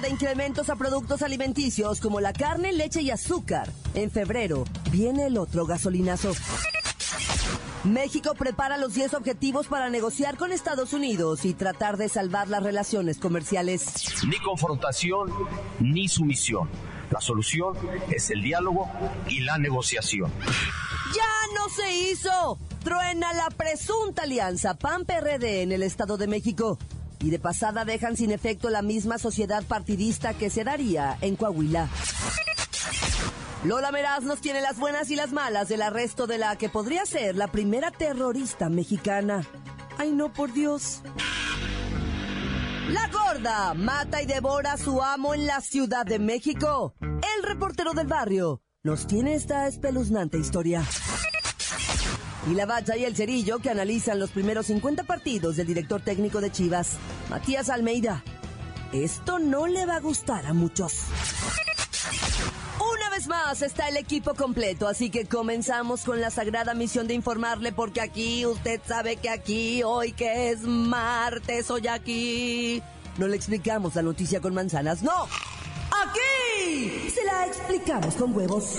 De incrementos a productos alimenticios como la carne, leche y azúcar. En febrero viene el otro gasolinazo. México prepara los 10 objetivos para negociar con Estados Unidos y tratar de salvar las relaciones comerciales. Ni confrontación ni sumisión. La solución es el diálogo y la negociación. ¡Ya no se hizo! Truena la presunta alianza PAN-PRD en el Estado de México. Y de pasada dejan sin efecto la misma sociedad partidista que se daría en Coahuila. Lola Meraz nos tiene las buenas y las malas del arresto de la que podría ser la primera terrorista mexicana. Ay, no, por Dios. La gorda mata y devora a su amo en la Ciudad de México. El reportero del barrio nos tiene esta espeluznante historia. Y la bacha y el cerillo que analizan los primeros 50 partidos del director técnico de Chivas, Matías Almeida. Esto no le va a gustar a muchos. Una vez más está el equipo completo, así que comenzamos con la sagrada misión de informarle porque aquí usted sabe que aquí, hoy que es martes, hoy aquí, no le explicamos la noticia con manzanas, no. Aquí se la explicamos con huevos.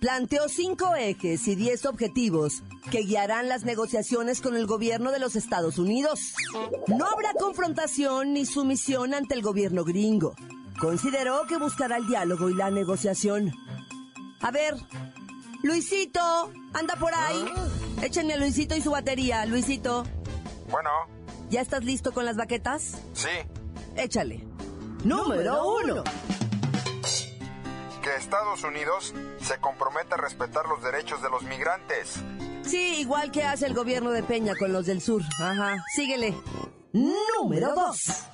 planteó cinco ejes y diez objetivos que guiarán las negociaciones con el gobierno de los Estados Unidos. No habrá confrontación ni sumisión ante el gobierno gringo. Consideró que buscará el diálogo y la negociación. A ver, Luisito, anda por ahí. Échenme a Luisito y su batería, Luisito. Bueno, ¿Ya estás listo con las baquetas? sí, Échale. Número uno. Estados Unidos se comprometa a respetar los derechos de los migrantes. Sí, igual que hace el gobierno de Peña con los del sur. Ajá, síguele. Número dos.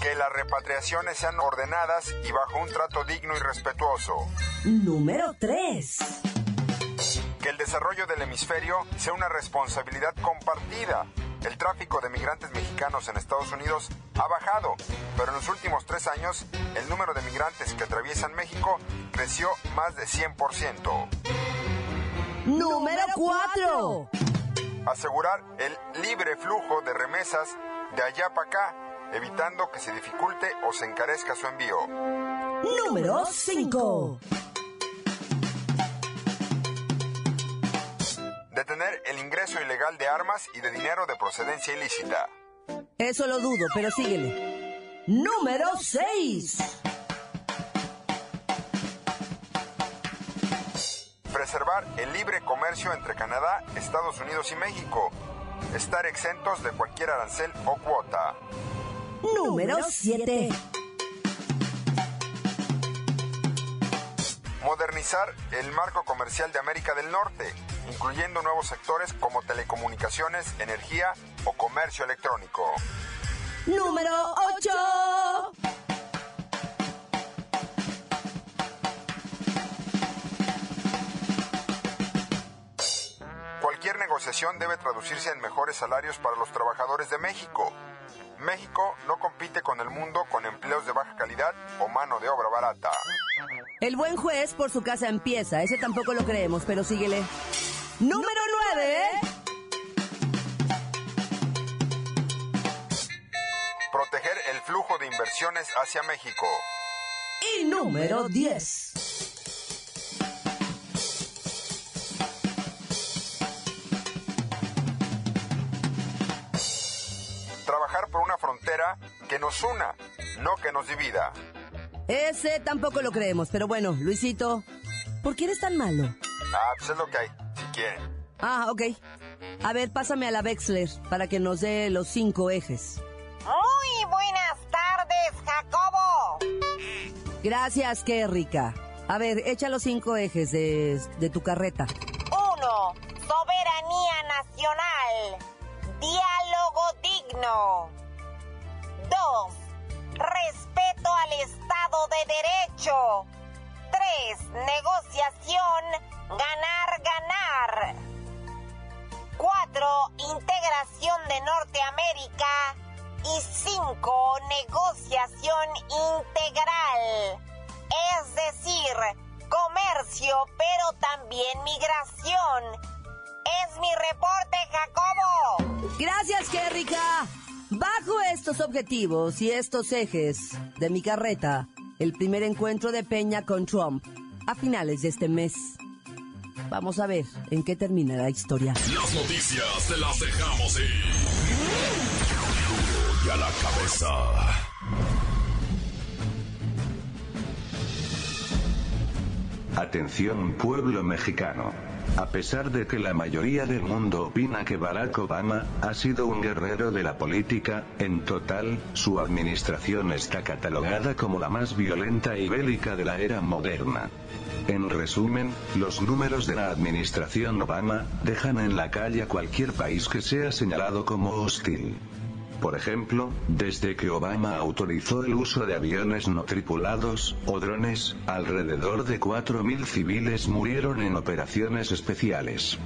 Que las repatriaciones sean ordenadas y bajo un trato digno y respetuoso. Número tres. Que el desarrollo del hemisferio sea una responsabilidad compartida. El tráfico de migrantes mexicanos en Estados Unidos ha bajado, pero en los últimos tres años el número de migrantes que atraviesan México creció más de 100%. Número cuatro. Asegurar el libre flujo de remesas de allá para acá, evitando que se dificulte o se encarezca su envío. Número cinco. Detener ingreso ilegal de armas y de dinero de procedencia ilícita. Eso lo dudo, pero síguele. Número seis. Preservar el libre comercio entre Canadá, Estados Unidos y México. Estar exentos de cualquier arancel o cuota. Número siete. Modernizar el marco comercial de América del Norte, incluyendo nuevos sectores como telecomunicaciones, energía o comercio electrónico. Número ocho. Cualquier negociación debe traducirse en mejores salarios para los trabajadores de México. México no compite con el mundo con empleos de baja calidad o mano de obra barata. El buen juez por su casa empieza. Ese tampoco lo creemos, pero síguele. Número nueve. Proteger el flujo de inversiones hacia México. Y número 10. Trabajar por una frontera que nos una, no que nos divida. Ese tampoco lo creemos, pero bueno, Luisito, ¿por qué eres tan malo? Ah, pues es lo que hay, quieren. Ah, ok. A ver, pásame a la Wexler para que nos dé los cinco ejes. Muy buenas tardes, Jacobo. Gracias, qué rica. A ver, echa los cinco ejes de, de tu carreta. Uno, soberanía nacional. Diálogo digno. Dos, respeto al Estado de Derecho. Tres, negociación, ganar, ganar. Cuatro, integración de Norteamérica. Y cinco, negociación integral. Es decir, comercio, pero también migración. Es mi reporte, Jacobo. Gracias, qué rica. Bajo estos objetivos y estos ejes de mi carreta, el primer encuentro de Peña con Trump a finales de este mes. Vamos a ver en qué termina la historia. Las noticias te las dejamos ir. Y a la cabeza. Atención pueblo mexicano. A pesar de que la mayoría del mundo opina que Barack Obama ha sido un guerrero de la política, en total, su administración está catalogada como la más violenta y bélica de la era moderna. En resumen, los números de la administración Obama dejan en la calle a cualquier país que sea señalado como hostil. Por ejemplo, desde que Obama autorizó el uso de aviones no tripulados, o drones, alrededor de 4.000 civiles murieron en operaciones especiales.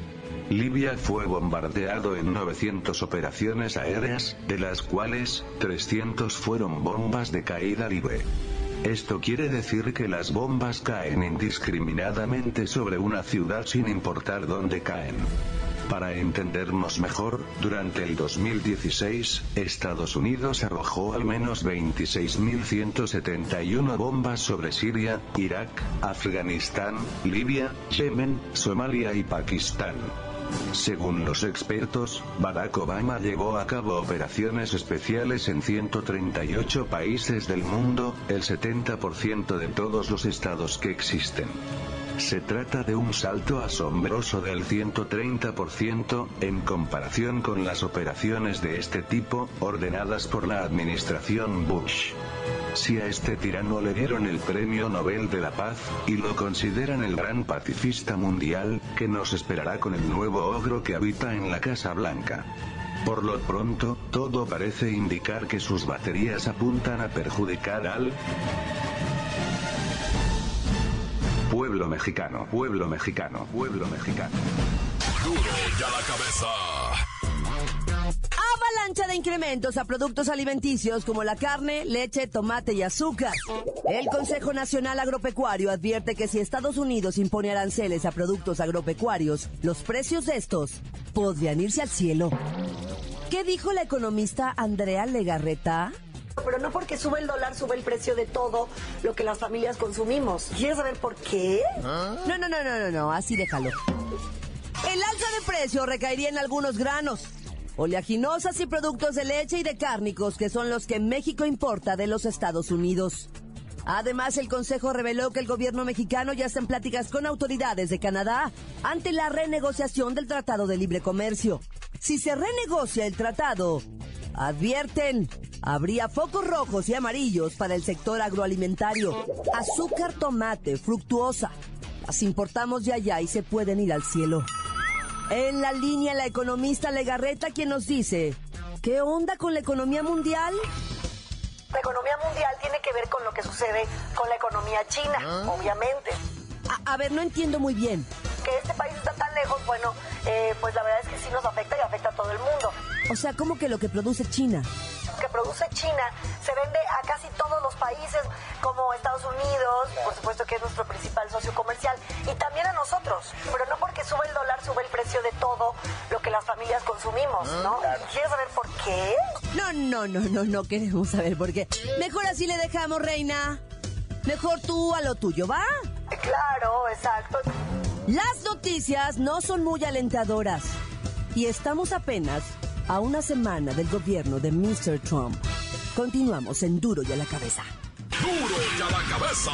Libia fue bombardeado en 900 operaciones aéreas, de las cuales, 300 fueron bombas de caída libre. Esto quiere decir que las bombas caen indiscriminadamente sobre una ciudad sin importar dónde caen. Para entendernos mejor, durante el 2016, Estados Unidos arrojó al menos 26.171 bombas sobre Siria, Irak, Afganistán, Libia, Yemen, Somalia y Pakistán. Según los expertos, Barack Obama llevó a cabo operaciones especiales en 138 países del mundo, el 70% de todos los estados que existen. Se trata de un salto asombroso del 130% en comparación con las operaciones de este tipo, ordenadas por la administración Bush. Si a este tirano le dieron el Premio Nobel de la Paz, y lo consideran el gran pacifista mundial, que nos esperará con el nuevo ogro que habita en la Casa Blanca? Por lo pronto, todo parece indicar que sus baterías apuntan a perjudicar al pueblo mexicano, pueblo mexicano, pueblo mexicano. Duro y a la cabeza. Avalancha de incrementos a productos alimenticios como la carne, leche, tomate y azúcar. El Consejo Nacional Agropecuario advierte que si Estados Unidos impone aranceles a productos agropecuarios, los precios de estos podrían irse al cielo. ¿Qué dijo la economista Andrea Legarreta? Pero no porque sube el dólar, sube el precio de todo lo que las familias consumimos. ¿Quieres saber por qué? No, no, no, no, no, no, así déjalo. El alza de precio recaería en algunos granos, oleaginosas y productos de leche y de cárnicos, que son los que México importa de los Estados Unidos. Además, el Consejo reveló que el gobierno mexicano ya está en pláticas con autoridades de Canadá ante la renegociación del Tratado de Libre Comercio. Si se renegocia el tratado, advierten, habría focos rojos y amarillos para el sector agroalimentario. Azúcar, tomate, fructuosa. Las importamos de allá y se pueden ir al cielo. En la línea la economista Legarreta quien nos dice, ¿qué onda con la economía mundial? La economía mundial tiene que ver con lo que sucede con la economía china, obviamente. A, a ver, no entiendo muy bien. Que este país está tan lejos, bueno, eh, pues la verdad es que sí nos afecta y afecta a todo el mundo. O sea, ¿cómo que lo que produce China? Que produce China se vende a casi todos los países como Estados Unidos, por supuesto que es nuestro principal socio comercial, y también a nosotros. Pero no porque sube el dólar, sube el precio de todo lo que las familias consumimos, ¿no? ¿Quieres saber por qué? No, no, no, no, no queremos saber por qué. Mejor así le dejamos, reina. Mejor tú a lo tuyo, ¿va? Claro, exacto. Las noticias no son muy alentadoras. Y estamos apenas a una semana del gobierno de Mr. Trump. Continuamos en Duro y a la cabeza. Duro y a la cabeza.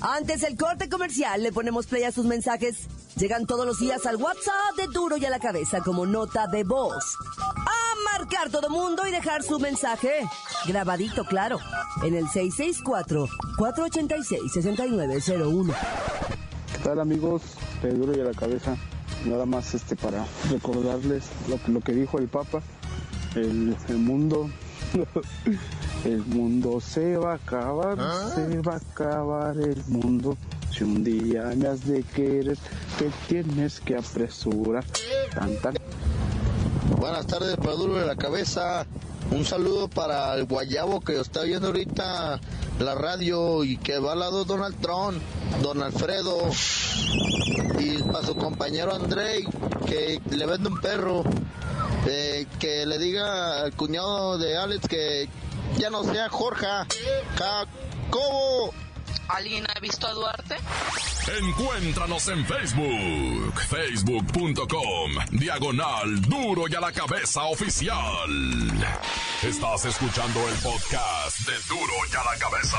Antes del corte comercial le ponemos play a sus mensajes Llegan todos los días al WhatsApp de Duro y a la cabeza como nota de voz. A marcar todo mundo y dejar su mensaje. Grabadito, claro. En el 664-486-6901. ¿Qué tal amigos de Duro y a la cabeza? Nada más este para recordarles lo, lo que dijo el Papa. El, el mundo el mundo se va a acabar, se va a acabar el mundo. Si un día me has de querer, te tienes que apresurar. Buenas tardes, para Duro de la Cabeza. Un saludo para el guayabo que está viendo ahorita la radio y que va al lado Donald Trump, Don Alfredo. Y para su compañero Andrei, que le vende un perro. Eh, que le diga al cuñado de Alex que ya no sea Jorge. Jacobo. ¿Alguien ha visto a Duarte? Encuéntranos en Facebook, facebook.com, diagonal duro y a la cabeza oficial. Estás escuchando el podcast de duro y a la cabeza.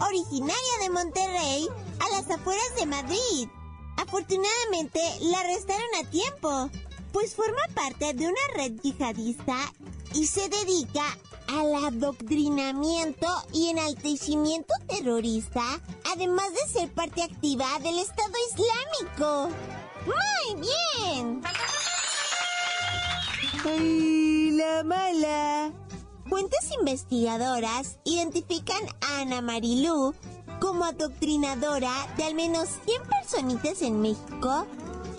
Originaria de Monterrey, a las afueras de Madrid. Afortunadamente la arrestaron a tiempo, pues forma parte de una red yihadista y se dedica al adoctrinamiento y enaltecimiento terrorista, además de ser parte activa del Estado Islámico. ¡Muy bien! ¡Ay, la mala! Fuentes investigadoras identifican a Ana Marilú como adoctrinadora de al menos 100 personitas en México,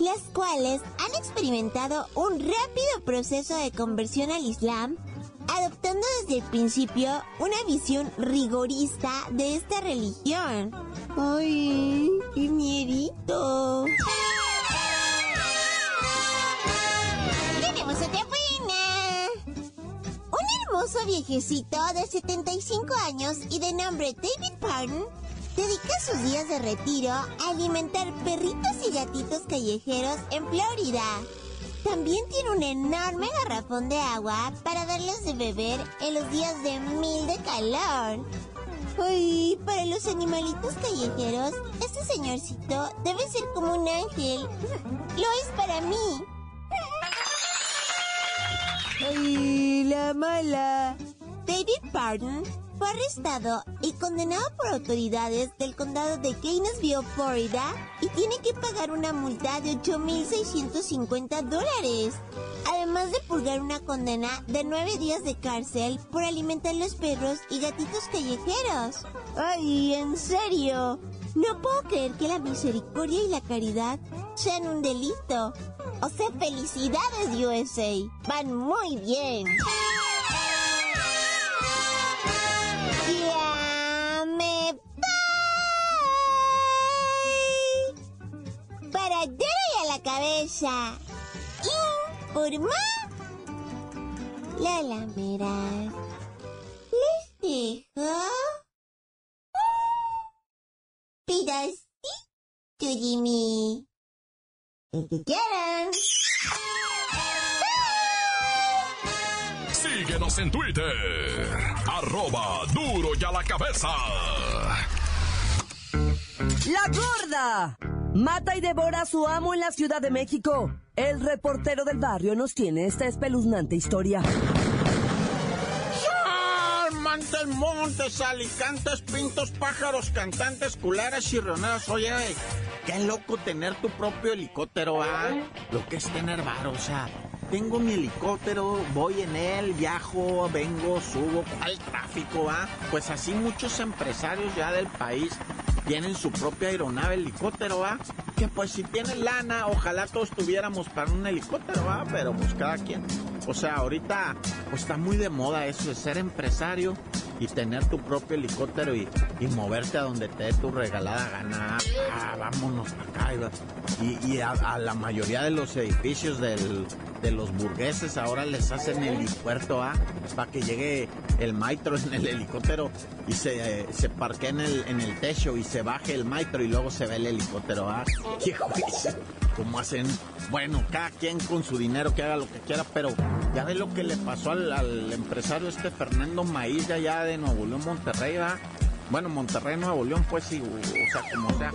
las cuales han experimentado un rápido proceso de conversión al Islam, adoptando desde el principio una visión rigorista de esta religión. ¡Ay, qué miedito! Hermoso viejecito de 75 años y de nombre David Pardon dedica sus días de retiro a alimentar perritos y gatitos callejeros en Florida. También tiene un enorme garrafón de agua para darles de beber en los días de mil de calor. Ay, para los animalitos callejeros, este señorcito debe ser como un ángel. Lo es para mí. ¡Ay, la mala! David Pardon fue arrestado y condenado por autoridades del condado de Gainesville, Florida, y tiene que pagar una multa de 8.650 dólares. Además de purgar una condena de nueve días de cárcel por alimentar los perros y gatitos callejeros. ¡Ay, en serio! No puedo creer que la misericordia y la caridad sean un delito. O sea, felicidades, USA. Van muy bien. Ya me. Para Duro a la cabeza. Informó. La lameras. Les dejo. Pedacito, Jimmy. El que quieran. Síguenos en Twitter. Arroba duro y a la cabeza. La gorda mata y devora a su amo en la Ciudad de México. El reportero del barrio nos tiene esta espeluznante historia. Montes, montes, alicantes, pintos, pájaros, cantantes, culares y rioneras. Oye, qué loco tener tu propio helicóptero, ¿ah? Lo que es tener varo, o sea, tengo mi helicóptero, voy en él, viajo, vengo, subo, ¿cuál tráfico va? Pues así muchos empresarios ya del país tienen su propia aeronave helicóptero, ¿va? Que pues si tienen lana, ojalá todos tuviéramos para un helicóptero, ¿va? Pero pues cada quien. O sea, ahorita pues está muy de moda eso de ser empresario y tener tu propio helicóptero y, y moverte a donde te dé tu regalada gana. Ah, vámonos acá. Y, y a, a, la mayoría de los edificios del, de los burgueses ahora les hacen el helipuerto ¿ah? para que llegue el maestro en el helicóptero y se, se parquee en el, en el techo y se baje el maestro y luego se ve el helicóptero. ¿ah? ¡Qué ¿Cómo hacen? Bueno, cada quien con su dinero que haga lo que quiera, pero ya ve lo que le pasó al, al empresario este Fernando Maíz de allá de Nuevo León, Monterrey, ¿va? Bueno, Monterrey, Nuevo León, pues sí, o sea, como sea.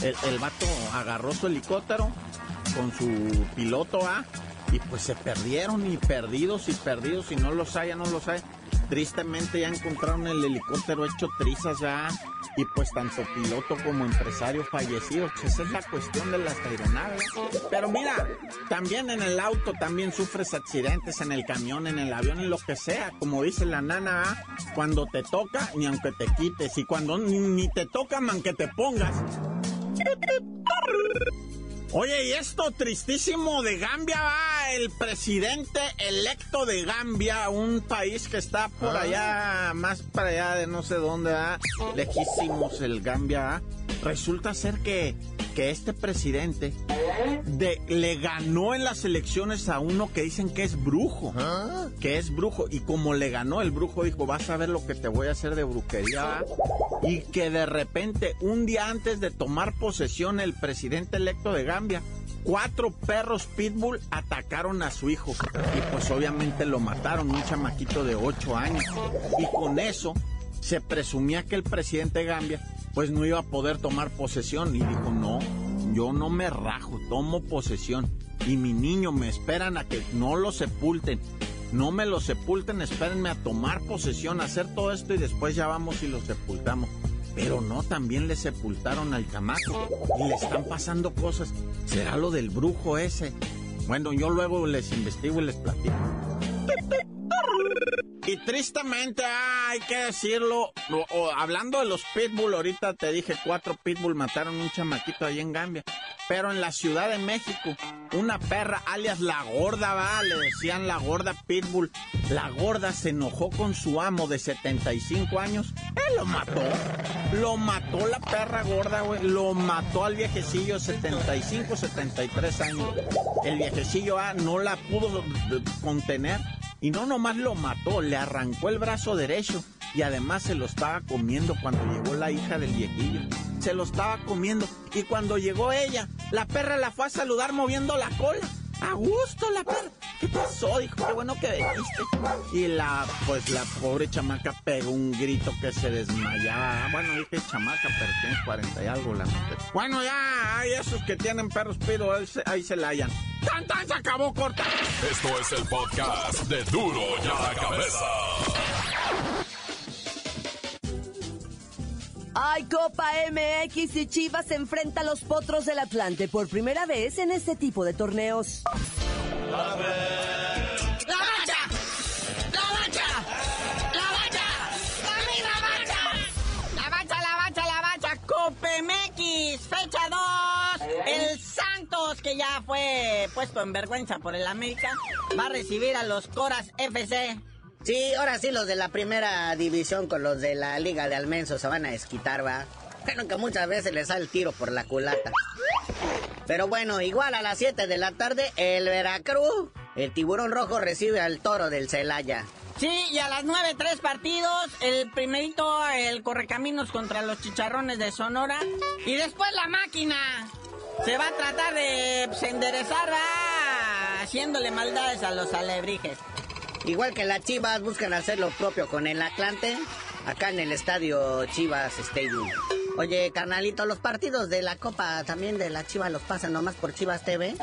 El, el vato agarró su helicóptero con su piloto, ¿ah? Y pues se perdieron y perdidos y perdidos y no los hay, ya no los hay. Tristemente ya encontraron el helicóptero hecho trizas ya y pues tanto piloto como empresario fallecidos. Pues esa es la cuestión de las aeronaves. Pero mira, también en el auto también sufres accidentes, en el camión, en el avión, en lo que sea. Como dice la nana, cuando te toca, ni aunque te quites. Y cuando ni te toca, man que te pongas. Oye, y esto tristísimo de Gambia va el presidente electo de Gambia, un país que está por allá, más para allá de no sé dónde, va, lejísimos el Gambia. ¿va? Resulta ser que, que este presidente de, le ganó en las elecciones a uno que dicen que es brujo, que es brujo, y como le ganó el brujo dijo, vas a ver lo que te voy a hacer de brujería, y que de repente, un día antes de tomar posesión el presidente electo de Gambia, cuatro perros pitbull atacaron a su hijo y pues obviamente lo mataron, un chamaquito de ocho años. Y con eso se presumía que el presidente de Gambia pues no iba a poder tomar posesión y dijo, no, yo no me rajo, tomo posesión y mi niño me esperan a que no lo sepulten. No me lo sepulten, espérenme a tomar posesión, a hacer todo esto y después ya vamos y lo sepultamos. Pero no, también le sepultaron al chamaco y le están pasando cosas. ¿Será lo del brujo ese? Bueno, yo luego les investigo y les platico. Y tristemente, ah, hay que decirlo, o, hablando de los pitbull, ahorita te dije cuatro pitbull mataron un chamaquito ahí en Gambia. Pero en la Ciudad de México, una perra alias la gorda, va, le decían la gorda pitbull. La gorda se enojó con su amo de 75 años. Él lo mató. Lo mató la perra gorda, güey. Lo mató al viejecillo 75, 73 años. El viejecillo ah, no la pudo contener. Y no nomás lo mató, le arrancó el brazo derecho y además se lo estaba comiendo cuando llegó la hija del viejillo. Se lo estaba comiendo y cuando llegó ella, la perra la fue a saludar moviendo la cola. A gusto la perra. ¿Qué pasó? Dijo, qué bueno que veniste. Y la, pues la pobre chamaca pegó un grito que se desmayaba. Bueno, dije chamaca, pero tiene 40 y algo la mujer. Bueno, ya hay esos que tienen perros, pero ahí se, ahí se la hallan. ¡Tan, tan! Se acabó corta. Esto es el podcast de Duro y a la cabeza. Ay, Copa MX y Chivas se enfrenta a los potros del Atlante por primera vez en este tipo de torneos. Fecha 2. El Santos, que ya fue puesto en vergüenza por el América, va a recibir a los Coras FC. Sí, ahora sí los de la primera división con los de la Liga de Almenso se van a desquitar, va. Bueno, que muchas veces les sale el tiro por la culata. Pero bueno, igual a las 7 de la tarde, el Veracruz, el tiburón rojo recibe al toro del Celaya. Sí, y a las 9, tres partidos. El primerito, el Correcaminos contra los Chicharrones de Sonora. Y después la máquina. Se va a tratar de pues, enderezar, va, haciéndole maldades a los alebrijes. Igual que las Chivas buscan hacer lo propio con el Atlante, acá en el estadio Chivas Stadium. Oye, carnalito, los partidos de la Copa también de la Chivas los pasan nomás por Chivas TV.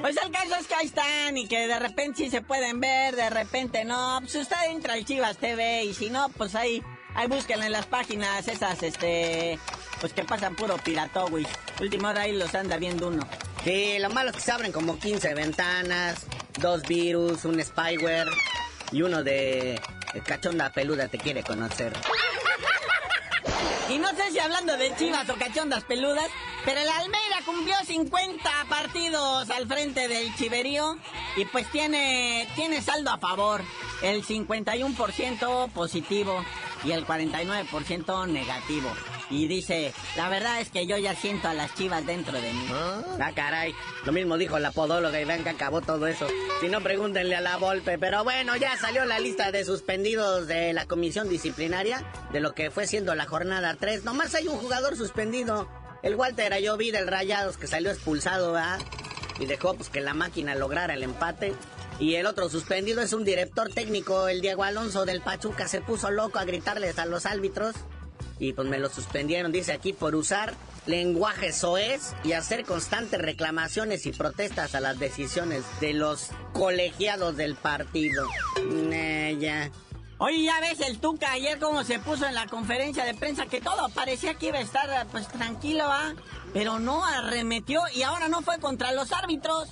Pues el caso es que ahí están y que de repente sí se pueden ver, de repente no. Pues usted entra al Chivas TV y si no, pues ahí, ahí búsquenlo en las páginas esas, este, pues que pasan puro pirato, güey. Última hora ahí los anda viendo uno. Sí, lo malo es que se abren como 15 ventanas. dos virus, un spyware y uno de eh, cachonda peluda te quiere conocer. Y no sé si hablando de chivas o cachondas peludas, pero el Almeida cumplió 50 partidos al frente del Chiverío y pues tiene, tiene saldo a favor. El 51% positivo y el 49% negativo. Y dice, la verdad es que yo ya siento a las chivas dentro de mí. Ah, caray. Lo mismo dijo la podóloga y vean que acabó todo eso. Si no, pregúntenle a la Volpe. Pero bueno, ya salió la lista de suspendidos de la comisión disciplinaria de lo que fue siendo la jornada 3. Nomás hay un jugador suspendido. El Walter Ayoví del Rayados que salió expulsado, ¿verdad? Y dejó pues que la máquina lograra el empate. Y el otro suspendido es un director técnico, el Diego Alonso del Pachuca, se puso loco a gritarles a los árbitros y pues me lo suspendieron, dice aquí, por usar lenguaje soez y hacer constantes reclamaciones y protestas a las decisiones de los colegiados del partido. ya. Oye, ya ves el Tuca ayer cómo se puso en la conferencia de prensa que todo parecía que iba a estar pues tranquilo, ¿ah? Pero no arremetió y ahora no fue contra los árbitros.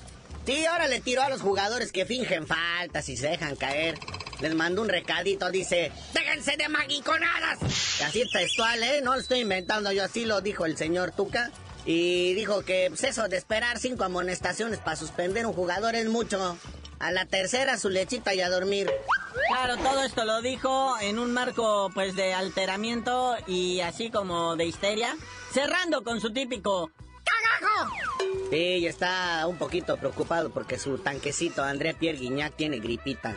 Sí, ahora le tiró a los jugadores que fingen faltas y se dejan caer les mandó un recadito, dice, déjense de maguiconadas. Así textual, ¿eh? No lo estoy inventando yo, así lo dijo el señor Tuca. Y dijo que pues eso de esperar cinco amonestaciones para suspender un jugador es mucho. A la tercera su lechita y a dormir. Claro, todo esto lo dijo en un marco pues de alteramiento y así como de histeria, cerrando con su típico ¡Cagajo! Sí, está un poquito preocupado porque su tanquecito André Pierre Guignac tiene gripita.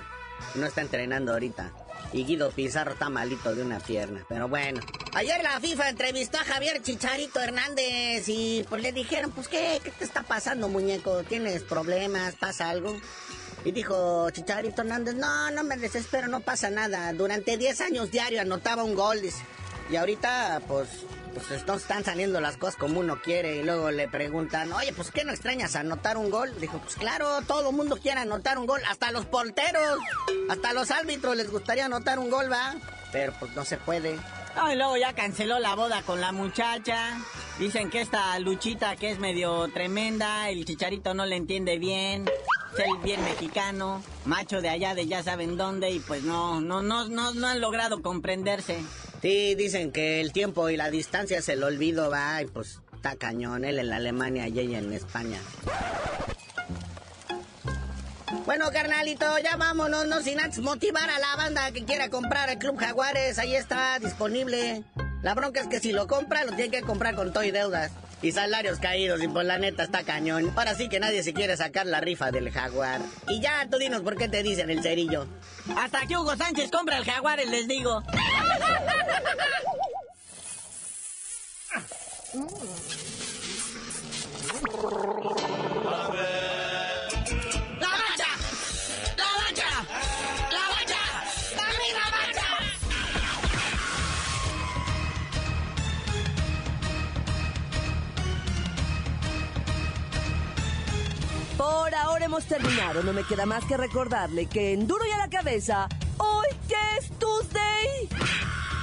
No está entrenando ahorita. Y Guido Pizarro está malito de una pierna. Pero bueno. Ayer la FIFA entrevistó a Javier Chicharito Hernández y pues le dijeron, pues ¿qué? ¿Qué te está pasando, muñeco? ¿Tienes problemas? ¿Pasa algo? Y dijo Chicharito Hernández, no, no me desespero, no pasa nada. Durante 10 años diario anotaba un gol. Y ahorita, pues, pues no están saliendo las cosas como uno quiere. Y luego le preguntan, oye, pues ¿qué no extrañas anotar un gol? Dijo, pues claro, todo el mundo quiere anotar un gol, hasta los porteros, hasta los árbitros les gustaría anotar un gol, ¿va? Pero pues no se puede. y luego ya canceló la boda con la muchacha. Dicen que esta luchita que es medio tremenda, el chicharito no le entiende bien. Es bien mexicano, macho de allá de ya saben dónde y pues no, no, no, no, no han logrado comprenderse. Sí, dicen que el tiempo y la distancia se lo olvido, va, y pues está cañón, él en Alemania y ella en España. Bueno, carnalito, ya vámonos, no sin antes motivar a la banda que quiera comprar el Club Jaguares, ahí está disponible. La bronca es que si lo compra, lo tiene que comprar con todo y deudas. Y salarios caídos, y pues la neta está cañón. Ahora sí que nadie se quiere sacar la rifa del jaguar. Y ya, tú dinos por qué te dicen el cerillo. Hasta que Hugo Sánchez compra el jaguar, les digo. Por ahora hemos terminado. No me queda más que recordarle que en Duro y a la Cabeza, hoy que es Tuesday.